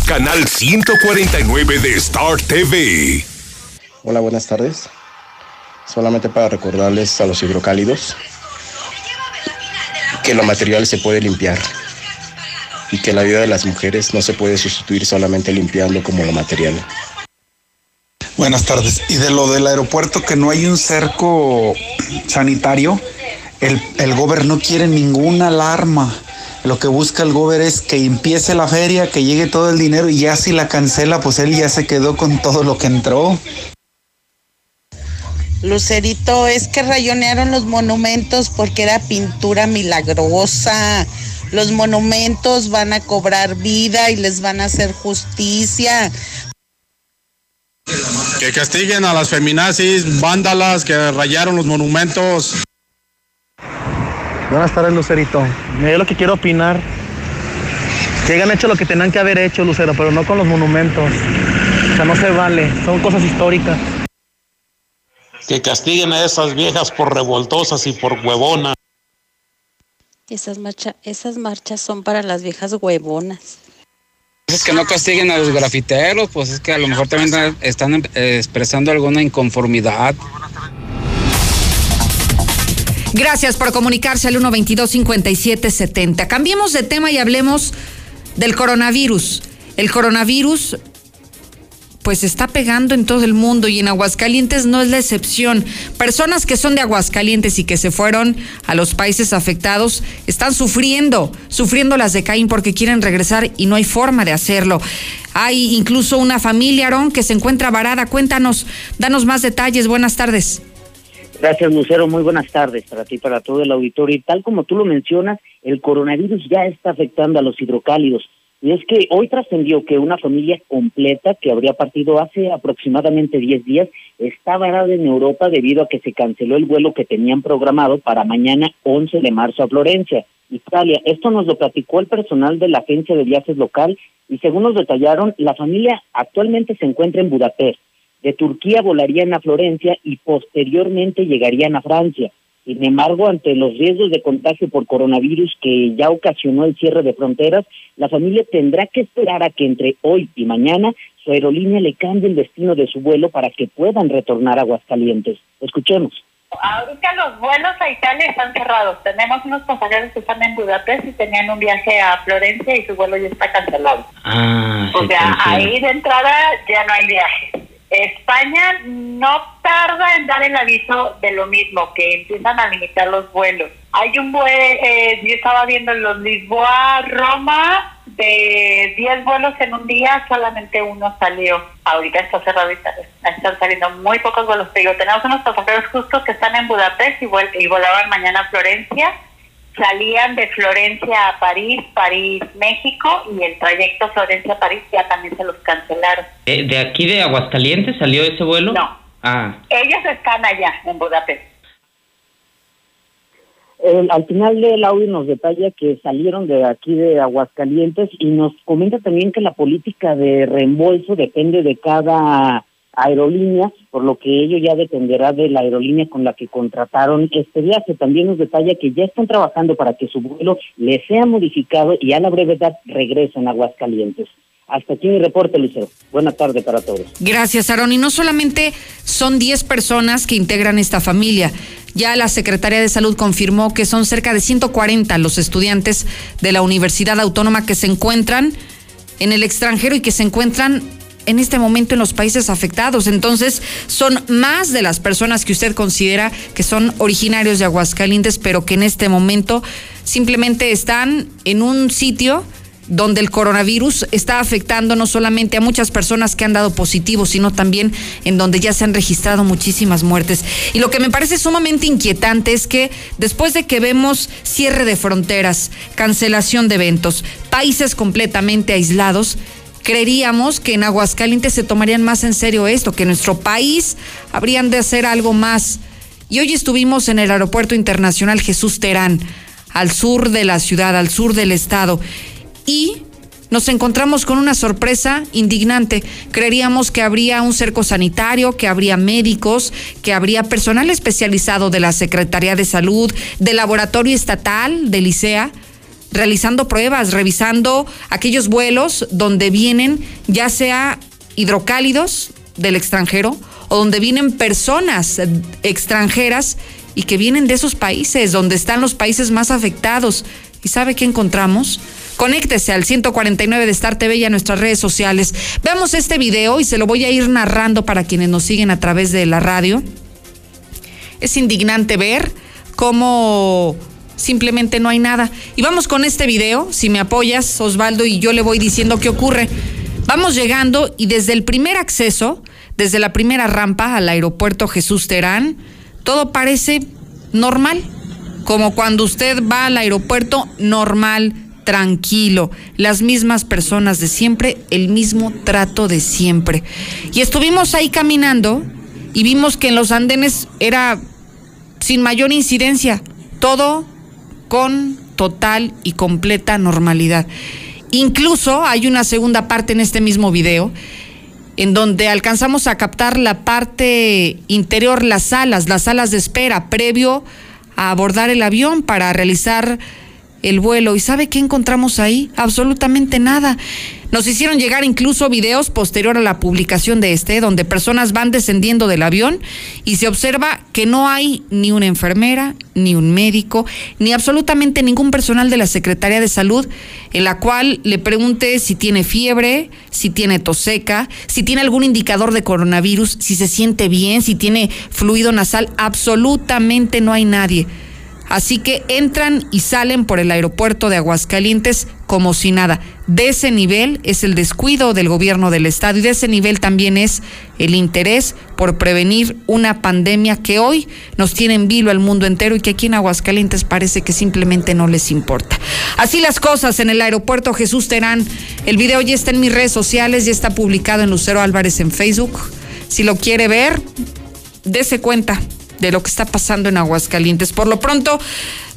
Canal 149 de Star TV. Hola, buenas tardes. Solamente para recordarles a los hidrocálidos que lo material se puede limpiar y que la vida de las mujeres no se puede sustituir solamente limpiando como lo material. Buenas tardes. Y de lo del aeropuerto, que no hay un cerco sanitario, el, el gober no quiere ninguna alarma. Lo que busca el gober es que empiece la feria, que llegue todo el dinero y ya si la cancela, pues él ya se quedó con todo lo que entró. Lucerito, es que rayonearon los monumentos porque era pintura milagrosa. Los monumentos van a cobrar vida y les van a hacer justicia. Que castiguen a las feminazis, vándalas que rayaron los monumentos. Buenas tardes, Lucerito. Yo lo que quiero opinar, que hayan hecho lo que tenían que haber hecho, Lucero, pero no con los monumentos. O sea, no se vale, son cosas históricas. Que castiguen a esas viejas por revoltosas y por huevonas. Esas, marcha, esas marchas son para las viejas huevonas. Es que no castiguen a los grafiteros, pues es que a lo mejor también están eh, expresando alguna inconformidad. Gracias por comunicarse al 122-5770. Cambiemos de tema y hablemos del coronavirus. El coronavirus pues está pegando en todo el mundo y en Aguascalientes no es la excepción. Personas que son de Aguascalientes y que se fueron a los países afectados están sufriendo, sufriendo las de Caín porque quieren regresar y no hay forma de hacerlo. Hay incluso una familia, Aarón, que se encuentra varada. Cuéntanos, danos más detalles. Buenas tardes. Gracias, Lucero. Muy buenas tardes para ti, para todo el auditorio. Y tal como tú lo mencionas, el coronavirus ya está afectando a los hidrocálidos. Y es que hoy trascendió que una familia completa que habría partido hace aproximadamente 10 días está varada en Europa debido a que se canceló el vuelo que tenían programado para mañana 11 de marzo a Florencia, Italia. Esto nos lo platicó el personal de la agencia de viajes local y según nos detallaron, la familia actualmente se encuentra en Budapest. De Turquía volarían a Florencia y posteriormente llegarían a Francia. Sin embargo, ante los riesgos de contagio por coronavirus que ya ocasionó el cierre de fronteras, la familia tendrá que esperar a que entre hoy y mañana su aerolínea le cambie el destino de su vuelo para que puedan retornar a Aguascalientes. Escuchemos. Ahorita los vuelos a Italia están cerrados. Tenemos unos pasajeros que están en Budapest y tenían un viaje a Florencia y su vuelo ya está cancelado. Ah, o sea, ahí de entrada ya no hay viaje. España no tarda en dar el aviso de lo mismo, que empiezan a limitar los vuelos. Hay un vuelo, eh, yo estaba viendo los Lisboa-Roma, de 10 vuelos en un día, solamente uno salió. Ahorita está cerrado y están saliendo muy pocos vuelos. Pero tenemos unos pasajeros justos que están en Budapest y, y volaban mañana a Florencia salían de Florencia a París, París, México, y el trayecto Florencia-París ya también se los cancelaron. Eh, ¿De aquí de Aguascalientes salió ese vuelo? No. Ah. Ellos están allá, en Budapest. al final del audio nos detalla que salieron de aquí de Aguascalientes y nos comenta también que la política de reembolso depende de cada aerolínea, por lo que ello ya dependerá de la aerolínea con la que contrataron este viaje. También nos detalla que ya están trabajando para que su vuelo le sea modificado y a la brevedad regresen a Aguascalientes. Hasta aquí mi reporte, Lucero. Buena tarde para todos. Gracias, Aaron. Y no solamente son 10 personas que integran esta familia. Ya la Secretaría de Salud confirmó que son cerca de 140 los estudiantes de la Universidad Autónoma que se encuentran en el extranjero y que se encuentran en este momento en los países afectados. Entonces, son más de las personas que usted considera que son originarios de Aguascalientes, pero que en este momento simplemente están en un sitio donde el coronavirus está afectando no solamente a muchas personas que han dado positivo, sino también en donde ya se han registrado muchísimas muertes. Y lo que me parece sumamente inquietante es que después de que vemos cierre de fronteras, cancelación de eventos, países completamente aislados, creeríamos que en Aguascalientes se tomarían más en serio esto, que nuestro país habrían de hacer algo más. Y hoy estuvimos en el Aeropuerto Internacional Jesús Terán, al sur de la ciudad, al sur del estado, y nos encontramos con una sorpresa indignante. Creeríamos que habría un cerco sanitario, que habría médicos, que habría personal especializado de la Secretaría de Salud, del Laboratorio Estatal, de Licea realizando pruebas, revisando aquellos vuelos donde vienen ya sea hidrocálidos del extranjero o donde vienen personas extranjeras y que vienen de esos países, donde están los países más afectados. ¿Y sabe qué encontramos? Conéctese al 149 de Star TV y a nuestras redes sociales. Veamos este video y se lo voy a ir narrando para quienes nos siguen a través de la radio. Es indignante ver cómo simplemente no hay nada. Y vamos con este video, si me apoyas, Osvaldo, y yo le voy diciendo qué ocurre. Vamos llegando y desde el primer acceso, desde la primera rampa al aeropuerto Jesús Terán, todo parece normal, como cuando usted va al aeropuerto normal, tranquilo, las mismas personas de siempre, el mismo trato de siempre. Y estuvimos ahí caminando y vimos que en los andenes era sin mayor incidencia, todo con total y completa normalidad. Incluso hay una segunda parte en este mismo video en donde alcanzamos a captar la parte interior, las salas, las salas de espera previo a abordar el avión para realizar el vuelo. ¿Y sabe qué encontramos ahí? Absolutamente nada. Nos hicieron llegar incluso videos posterior a la publicación de este, donde personas van descendiendo del avión y se observa que no hay ni una enfermera, ni un médico, ni absolutamente ningún personal de la Secretaría de Salud en la cual le pregunte si tiene fiebre, si tiene tos seca, si tiene algún indicador de coronavirus, si se siente bien, si tiene fluido nasal. Absolutamente no hay nadie. Así que entran y salen por el aeropuerto de Aguascalientes como si nada. De ese nivel es el descuido del gobierno del estado y de ese nivel también es el interés por prevenir una pandemia que hoy nos tiene en vilo al mundo entero y que aquí en Aguascalientes parece que simplemente no les importa. Así las cosas en el aeropuerto Jesús Terán. El video ya está en mis redes sociales, ya está publicado en Lucero Álvarez en Facebook. Si lo quiere ver, dese cuenta de lo que está pasando en Aguascalientes. Por lo pronto,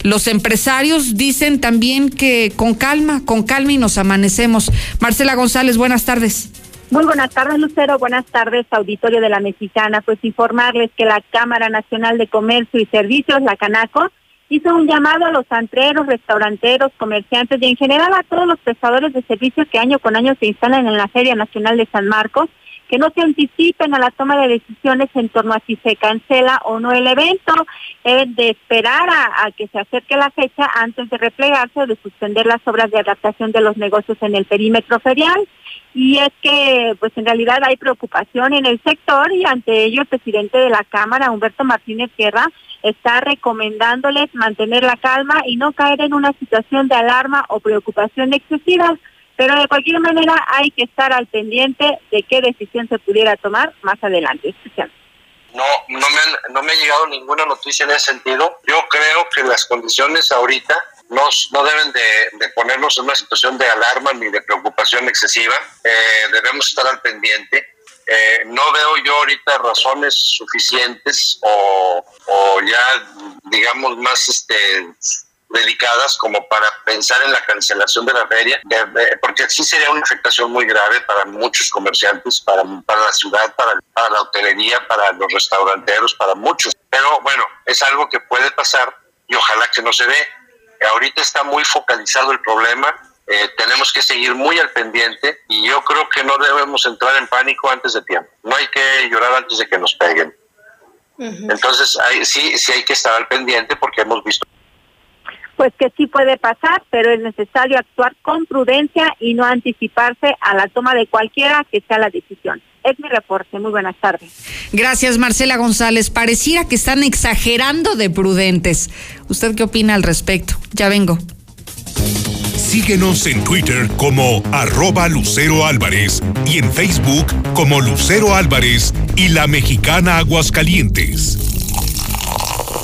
los empresarios dicen también que con calma, con calma y nos amanecemos. Marcela González, buenas tardes. Muy buenas tardes, Lucero. Buenas tardes, auditorio de la Mexicana. Pues informarles que la Cámara Nacional de Comercio y Servicios, la Canaco, hizo un llamado a los antreros, restauranteros, comerciantes y en general a todos los prestadores de servicios que año con año se instalan en la Feria Nacional de San Marcos que no se anticipen a la toma de decisiones en torno a si se cancela o no el evento, de esperar a, que se acerque la fecha antes de replegarse o de suspender las obras de adaptación de los negocios en el perímetro ferial. Y es que, pues en realidad hay preocupación en el sector y ante ello el presidente de la Cámara, Humberto Martínez Guerra, está recomendándoles mantener la calma y no caer en una situación de alarma o preocupación excesiva pero de cualquier manera hay que estar al pendiente de qué decisión se pudiera tomar más adelante. No, no me, no me ha llegado ninguna noticia en ese sentido. Yo creo que las condiciones ahorita no, no deben de, ponernos en una situación de alarma ni de preocupación excesiva. Eh, debemos estar al pendiente. Eh, no veo yo ahorita razones suficientes o, o ya, digamos, más este, dedicadas como para pensar en la cancelación de la feria, porque sí sería una afectación muy grave para muchos comerciantes, para, para la ciudad, para, para la hotelería, para los restauranteros, para muchos. Pero bueno, es algo que puede pasar y ojalá que no se dé. Ahorita está muy focalizado el problema eh, tenemos que seguir muy al pendiente y yo creo que no debemos entrar en pánico antes de tiempo. No hay que llorar antes de que nos peguen. Entonces, hay, sí, sí hay que estar al pendiente porque hemos visto. Pues que sí puede pasar, pero es necesario actuar con prudencia y no anticiparse a la toma de cualquiera que sea la decisión. Es mi reporte. Muy buenas tardes. Gracias, Marcela González. Pareciera que están exagerando de prudentes. ¿Usted qué opina al respecto? Ya vengo. Síguenos en Twitter como arroba Lucero Álvarez y en Facebook como Lucero Álvarez y la mexicana Aguascalientes.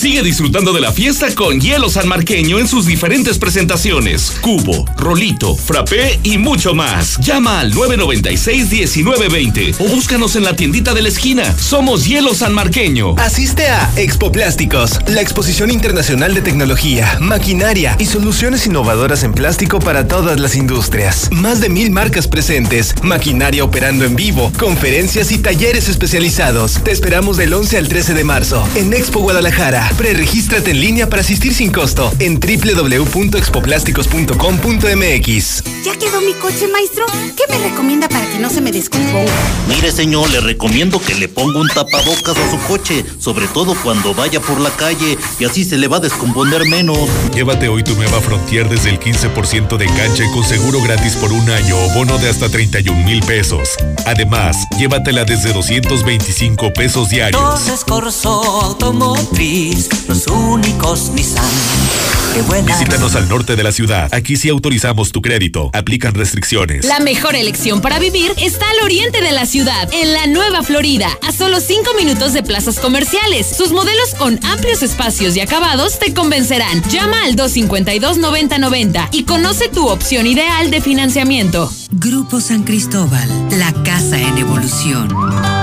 Sigue disfrutando de la fiesta con hielo sanmarqueño en sus diferentes presentaciones: cubo, rolito, frappé y mucho más. Llama al 996-1920 o búscanos en la tiendita de la esquina. Somos Hielo Sanmarqueño. Asiste a Expo Plásticos, la exposición internacional de tecnología, maquinaria y soluciones innovadoras en plástico para todas las industrias. Más de mil marcas presentes, maquinaria operando en vivo, conferencias y talleres especializados. Te esperamos del 11 al 13 de marzo en Expo Guadalajara. Preregístrate en línea para asistir sin costo en www.expoplásticos.com.mx. ¿Ya quedó mi coche, maestro? ¿Qué me recomienda para que no se me descomponga? Mire, señor, le recomiendo que le ponga un tapabocas a su coche, sobre todo cuando vaya por la calle, y así se le va a descomponer menos. Llévate hoy tu nueva Frontier desde el 15% de enganche con seguro gratis por un año o bono de hasta 31 mil pesos. Además, llévatela desde 225 pesos diarios. Dos Escorzo Automotriz, los únicos Nissan. Qué buena. Visítanos al norte de la ciudad. Aquí sí autorizamos tu crédito. Aplican restricciones. La mejor elección para vivir está al oriente de la ciudad, en la Nueva Florida, a solo 5 minutos de plazas comerciales. Sus modelos con amplios espacios y acabados te convencerán. Llama al 252-9090 y conoce tu opción ideal de financiamiento. Grupo San Cristóbal, la casa en evolución.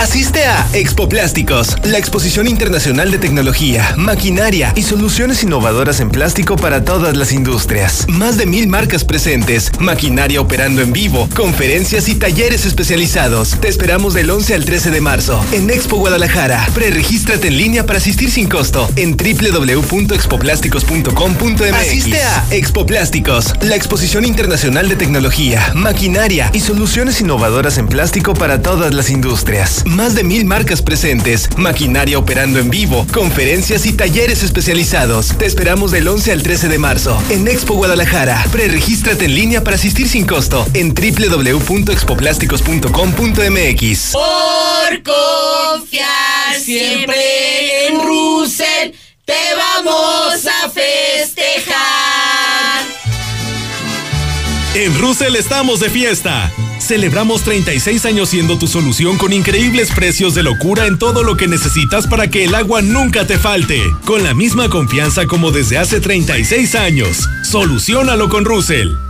Asiste a Expo Plásticos, la exposición internacional de tecnología, maquinaria y soluciones innovadoras en plástico para todas las industrias. Más de mil marcas presentes, maquinaria operando en vivo, conferencias y talleres especializados. Te esperamos del 11 al 13 de marzo en Expo Guadalajara. Preregístrate en línea para asistir sin costo en www.expoplásticos.com.mx. Asiste a Expo Plásticos, la exposición internacional de tecnología, maquinaria y soluciones innovadoras en plástico para todas las industrias. Más de mil marcas presentes, maquinaria operando en vivo, conferencias y talleres especializados. Te esperamos del 11 al 13 de marzo en Expo Guadalajara. Preregístrate en línea para asistir sin costo en www.expoplásticos.com.mx. Por confiar siempre en Russell, te vamos a festejar. En Russell estamos de fiesta. Celebramos 36 años siendo tu solución con increíbles precios de locura en todo lo que necesitas para que el agua nunca te falte. Con la misma confianza como desde hace 36 años. Solucionalo con Russell.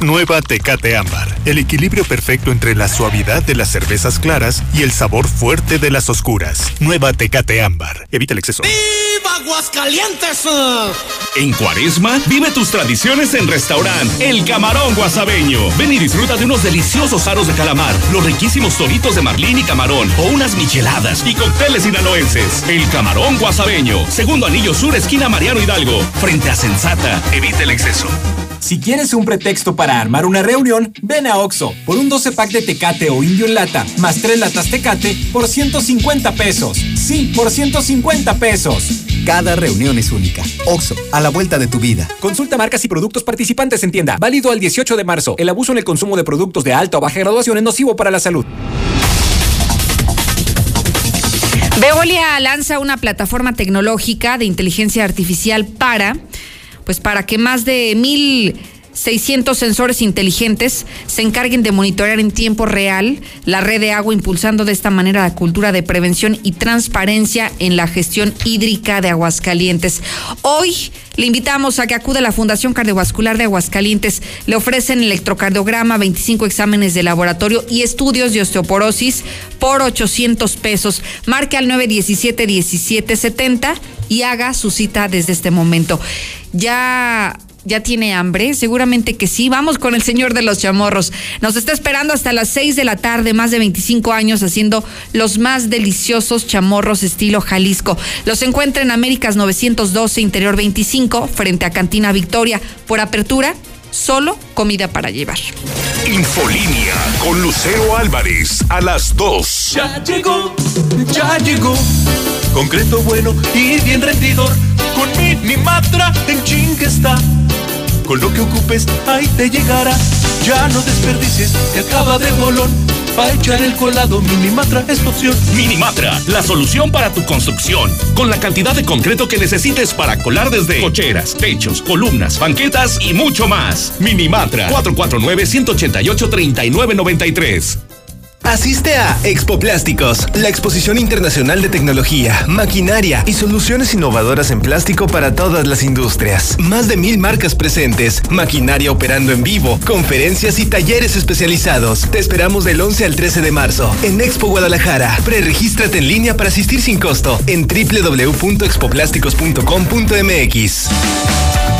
Nueva Tecate Ámbar. El equilibrio perfecto entre la suavidad de las cervezas claras y el sabor fuerte de las oscuras. Nueva Tecate Ámbar. Evita el exceso. ¡Viva Aguascalientes! En Cuaresma, vive tus tradiciones en restaurante El Camarón Guasabeño. Ven y disfruta de unos deliciosos aros de calamar, los riquísimos toritos de marlín y camarón, o unas micheladas y cócteles sinaloenses. El Camarón Guasabeño. Segundo anillo sur, esquina Mariano Hidalgo. Frente a Sensata. Evita el exceso. Si quieres un pretexto para armar una reunión, ven a Oxo por un 12 pack de Tecate o Indio en lata, más 3 latas Tecate por 150 pesos. Sí, por 150 pesos. Cada reunión es única. Oxo, a la vuelta de tu vida. Consulta marcas y productos participantes en tienda. Válido al 18 de marzo. El abuso en el consumo de productos de alta o baja graduación es nocivo para la salud. Veolia lanza una plataforma tecnológica de inteligencia artificial para pues para que más de mil 600 sensores inteligentes se encarguen de monitorear en tiempo real la red de agua, impulsando de esta manera la cultura de prevención y transparencia en la gestión hídrica de Aguascalientes. Hoy le invitamos a que acude a la Fundación Cardiovascular de Aguascalientes. Le ofrecen electrocardiograma, 25 exámenes de laboratorio y estudios de osteoporosis por 800 pesos. Marque al 917-1770 y haga su cita desde este momento. Ya ¿Ya tiene hambre? Seguramente que sí. Vamos con el señor de los chamorros. Nos está esperando hasta las 6 de la tarde, más de 25 años haciendo los más deliciosos chamorros estilo Jalisco. Los encuentra en Américas 912, Interior 25, frente a Cantina Victoria. Por apertura, solo comida para llevar. Infolínea con Lucero Álvarez a las 2. Ya llegó, ya llegó. Concreto bueno y bien rendidor. Con Minimatra en chingue está. Con lo que ocupes, ahí te llegará. Ya no desperdicies, te acaba de bolón. Para echar el colado, Minimatra es tu. Minimatra, la solución para tu construcción. Con la cantidad de concreto que necesites para colar desde cocheras, techos, columnas, banquetas y mucho más. Minimatra, 449-188-3993. Asiste a Expo Plásticos, la exposición internacional de tecnología, maquinaria y soluciones innovadoras en plástico para todas las industrias. Más de mil marcas presentes, maquinaria operando en vivo, conferencias y talleres especializados. Te esperamos del 11 al 13 de marzo en Expo Guadalajara. Preregístrate en línea para asistir sin costo en www.expoplásticos.com.mx.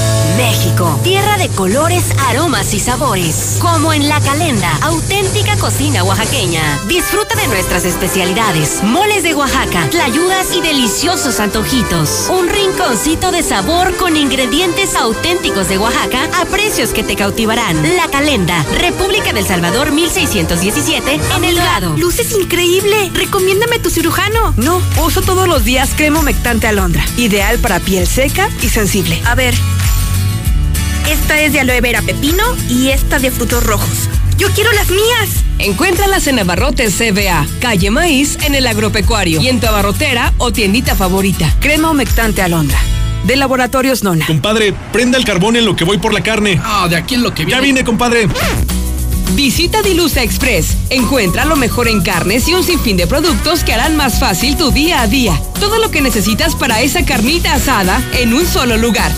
México, tierra de colores, aromas y sabores. Como en La Calenda, auténtica cocina oaxaqueña. Disfruta de nuestras especialidades, moles de Oaxaca, tlayudas y deliciosos antojitos. Un rinconcito de sabor con ingredientes auténticos de Oaxaca a precios que te cautivarán. La Calenda, República del Salvador 1617, en El Dorado. Luces increíble. Recomiéndame tu cirujano. No, uso todos los días crema humectante alondra. Ideal para piel seca y sensible. A ver. Esta es de aloe vera pepino y esta de frutos rojos. Yo quiero las mías. Encuéntralas en Abarrotes CBA, calle Maíz, en el agropecuario y en tu abarrotera o tiendita favorita. Crema humectante alondra. De Laboratorios Nona. Compadre, prenda el carbón en lo que voy por la carne. Ah, de aquí en lo que viene. Ya vine, compadre. Visita Dilusa Express. Encuentra lo mejor en carnes y un sinfín de productos que harán más fácil tu día a día. Todo lo que necesitas para esa carnita asada en un solo lugar.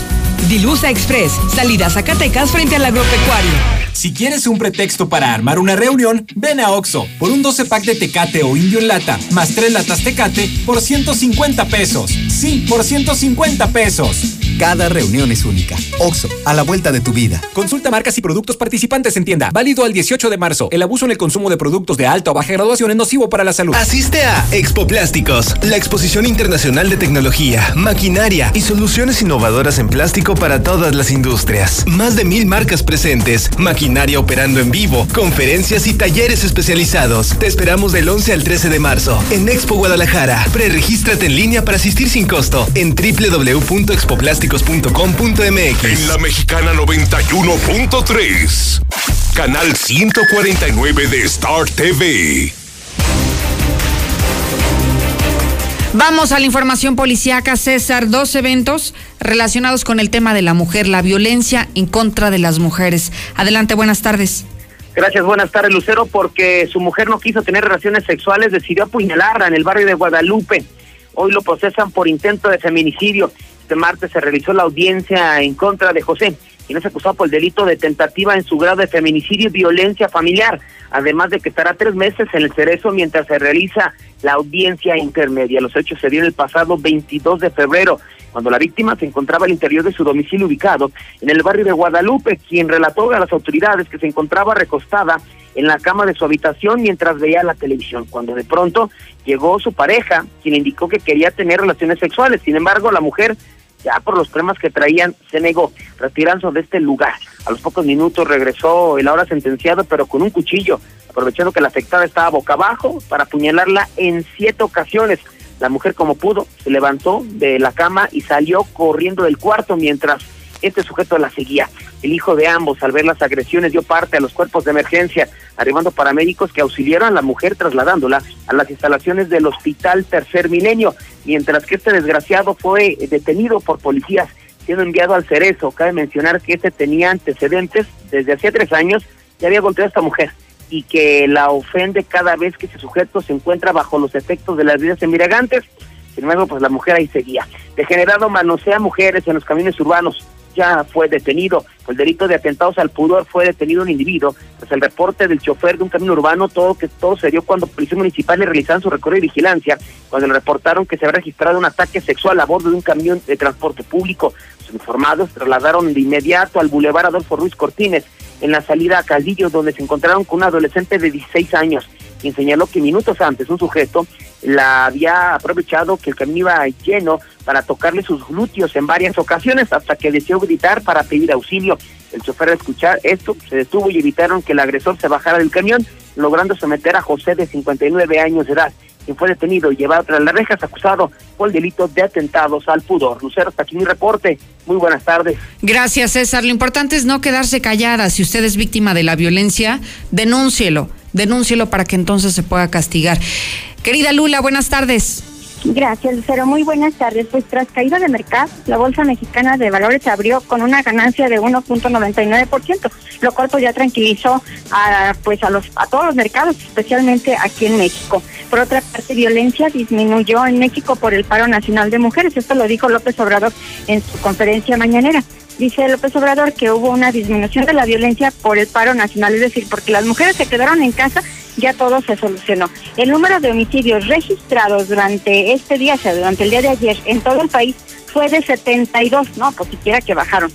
Dilusa Express, salida a Zacatecas frente al agropecuario. Si quieres un pretexto para armar una reunión, ven a Oxo por un 12 pack de Tecate o Indio en lata, más 3 latas Tecate por 150 pesos. Sí, por 150 pesos. Cada reunión es única. Oxo, a la vuelta de tu vida. Consulta marcas y productos participantes en tienda. Válido al 18 de marzo. El abuso en el consumo de productos de alta o baja graduación es nocivo para la salud. Asiste a Expo Plásticos, la exposición internacional de tecnología, maquinaria y soluciones innovadoras en plástico para todas las industrias. Más de mil marcas presentes, maquinaria operando en vivo, conferencias y talleres especializados. Te esperamos del 11 al 13 de marzo en Expo Guadalajara. Preregístrate en línea para asistir sin costo en www.expoplásticos.com.mx. En la mexicana 91.3. Canal 149 de Star TV. Vamos a la información policíaca, César. Dos eventos relacionados con el tema de la mujer, la violencia en contra de las mujeres. Adelante, buenas tardes. Gracias, buenas tardes, Lucero. Porque su mujer no quiso tener relaciones sexuales, decidió apuñalarla en el barrio de Guadalupe. Hoy lo procesan por intento de feminicidio. Este martes se realizó la audiencia en contra de José, quien es acusado por el delito de tentativa en su grado de feminicidio y violencia familiar, además de que estará tres meses en el cerezo mientras se realiza la audiencia intermedia. Los hechos se dieron el pasado 22 de febrero, cuando la víctima se encontraba al interior de su domicilio ubicado en el barrio de Guadalupe, quien relató a las autoridades que se encontraba recostada en la cama de su habitación mientras veía la televisión, cuando de pronto llegó su pareja, quien indicó que quería tener relaciones sexuales. Sin embargo, la mujer ya por los problemas que traían, se negó, retirándose de este lugar. A los pocos minutos regresó el ahora sentenciado, pero con un cuchillo, aprovechando que la afectada estaba boca abajo para apuñalarla en siete ocasiones. La mujer, como pudo, se levantó de la cama y salió corriendo del cuarto mientras este sujeto la seguía. El hijo de ambos, al ver las agresiones, dio parte a los cuerpos de emergencia, arribando paramédicos que auxiliaron a la mujer trasladándola a las instalaciones del Hospital Tercer Milenio, mientras que este desgraciado fue detenido por policías, siendo enviado al Cerezo. Cabe mencionar que este tenía antecedentes desde hacía tres años, ya había golpeado a esta mujer y que la ofende cada vez que ese sujeto se encuentra bajo los efectos de las vidas embriagantes. Sin embargo, pues la mujer ahí seguía. Degenerado manosea mujeres en los caminos urbanos ya fue detenido. Por el delito de atentados al pudor fue detenido un individuo. Pues el reporte del chofer de un camino urbano, todo que todo se dio cuando policías municipales realizaban su recorrido de vigilancia, cuando le reportaron que se había registrado un ataque sexual a bordo de un camión de transporte público. Los informados trasladaron de inmediato al bulevar Adolfo Ruiz Cortines, en la salida a Caldillo, donde se encontraron con un adolescente de 16 años quien señaló que minutos antes un sujeto la había aprovechado que el camino iba lleno para tocarle sus glúteos en varias ocasiones hasta que deseó gritar para pedir auxilio. El chofer al escuchar esto se detuvo y evitaron que el agresor se bajara del camión, logrando someter a José de 59 años de edad, quien fue detenido y llevado tras las rejas acusado por el delito de atentados al pudor. Lucero, hasta aquí mi reporte. Muy buenas tardes. Gracias, César. Lo importante es no quedarse callada. Si usted es víctima de la violencia, denúncielo denúncielo para que entonces se pueda castigar. Querida Lula, buenas tardes. Gracias, Lucero. Muy buenas tardes. Pues tras caída de mercado, la Bolsa Mexicana de Valores abrió con una ganancia de 1.99%, lo cual pues ya tranquilizó a, pues a, los, a todos los mercados, especialmente aquí en México. Por otra parte, violencia disminuyó en México por el paro nacional de mujeres. Esto lo dijo López Obrador en su conferencia mañanera. Dice López Obrador que hubo una disminución de la violencia por el paro nacional, es decir, porque las mujeres se quedaron en casa, ya todo se solucionó. El número de homicidios registrados durante este día, o sea, durante el día de ayer, en todo el país fue de 72, no, pues siquiera que bajaron.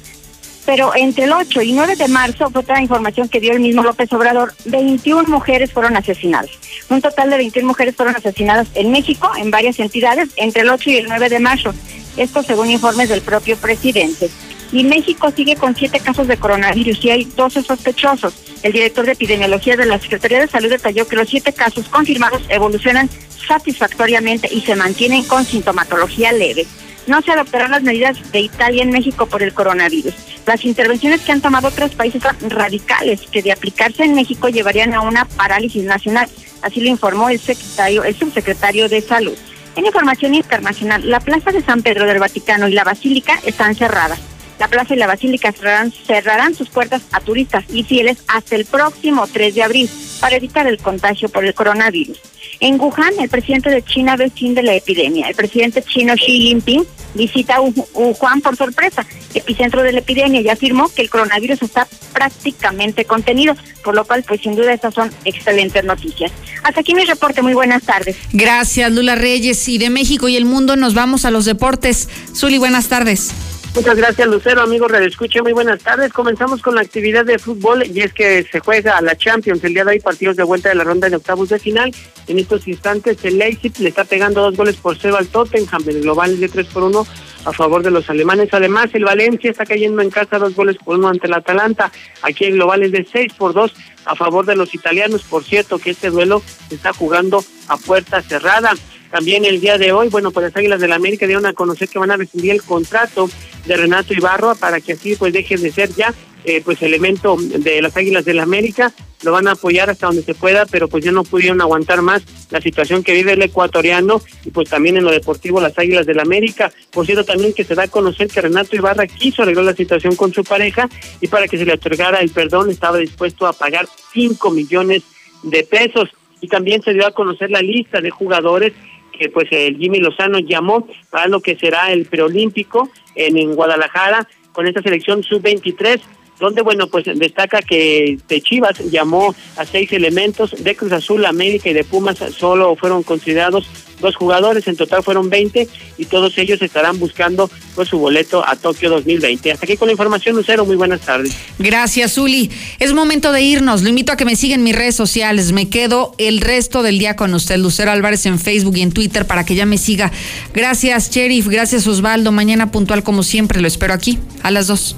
Pero entre el 8 y 9 de marzo, otra información que dio el mismo López Obrador, 21 mujeres fueron asesinadas. Un total de 21 mujeres fueron asesinadas en México, en varias entidades, entre el 8 y el 9 de marzo. Esto según informes del propio presidente. Y México sigue con siete casos de coronavirus y hay 12 sospechosos. El director de epidemiología de la Secretaría de Salud detalló que los siete casos confirmados evolucionan satisfactoriamente y se mantienen con sintomatología leve. No se adoptarán las medidas de Italia en México por el coronavirus. Las intervenciones que han tomado otros países son radicales, que de aplicarse en México llevarían a una parálisis nacional. Así lo informó el secretario, el subsecretario de Salud. En información internacional, la Plaza de San Pedro del Vaticano y la Basílica están cerradas. La plaza y la basílica cerrarán, sus puertas a turistas y fieles hasta el próximo 3 de abril para evitar el contagio por el coronavirus. En Wuhan, el presidente de China ve fin de la epidemia. El presidente chino Xi Jinping visita Wuhan por sorpresa, epicentro de la epidemia, y afirmó que el coronavirus está prácticamente contenido, por lo cual, pues sin duda, estas son excelentes noticias. Hasta aquí mi reporte, muy buenas tardes. Gracias, Lula Reyes. Y de México y el mundo nos vamos a los deportes. Zuli, buenas tardes. Muchas gracias, Lucero. Amigos, redescuche, muy buenas tardes. Comenzamos con la actividad de fútbol y es que se juega a la Champions. El día de hoy, partidos de vuelta de la ronda de octavos de final. En estos instantes, el Leipzig le está pegando dos goles por cero al Tottenham. El global de 3 por 1 a favor de los alemanes. Además, el Valencia está cayendo en casa dos goles por uno ante el Atalanta. Aquí el global es de 6 por 2 a favor de los italianos. Por cierto, que este duelo se está jugando a puerta cerrada. También el día de hoy, bueno, pues las Águilas del la América dieron a conocer que van a rescindir el contrato de Renato Ibarro para que así pues deje de ser ya eh, pues elemento de las Águilas del la América, lo van a apoyar hasta donde se pueda, pero pues ya no pudieron aguantar más la situación que vive el ecuatoriano y pues también en lo deportivo las Águilas del la América. Por cierto, también que se da a conocer que Renato Ibarra quiso arreglar la situación con su pareja y para que se le otorgara el perdón estaba dispuesto a pagar 5 millones de pesos. Y también se dio a conocer la lista de jugadores que pues el Jimmy Lozano llamó para lo que será el preolímpico en, Guadalajara con esta selección sub-23 donde, bueno, pues destaca que de Chivas llamó a seis elementos, de Cruz Azul, América y de Pumas solo fueron considerados dos jugadores, en total fueron 20 y todos ellos estarán buscando pues, su boleto a Tokio 2020. Hasta aquí con la información, Lucero, muy buenas tardes. Gracias, Uli. Es momento de irnos, lo invito a que me sigan en mis redes sociales, me quedo el resto del día con usted, Lucero Álvarez en Facebook y en Twitter para que ya me siga. Gracias, Sheriff, gracias, Osvaldo, mañana puntual como siempre, lo espero aquí a las dos.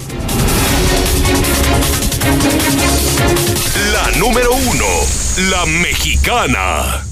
La número uno, la mexicana.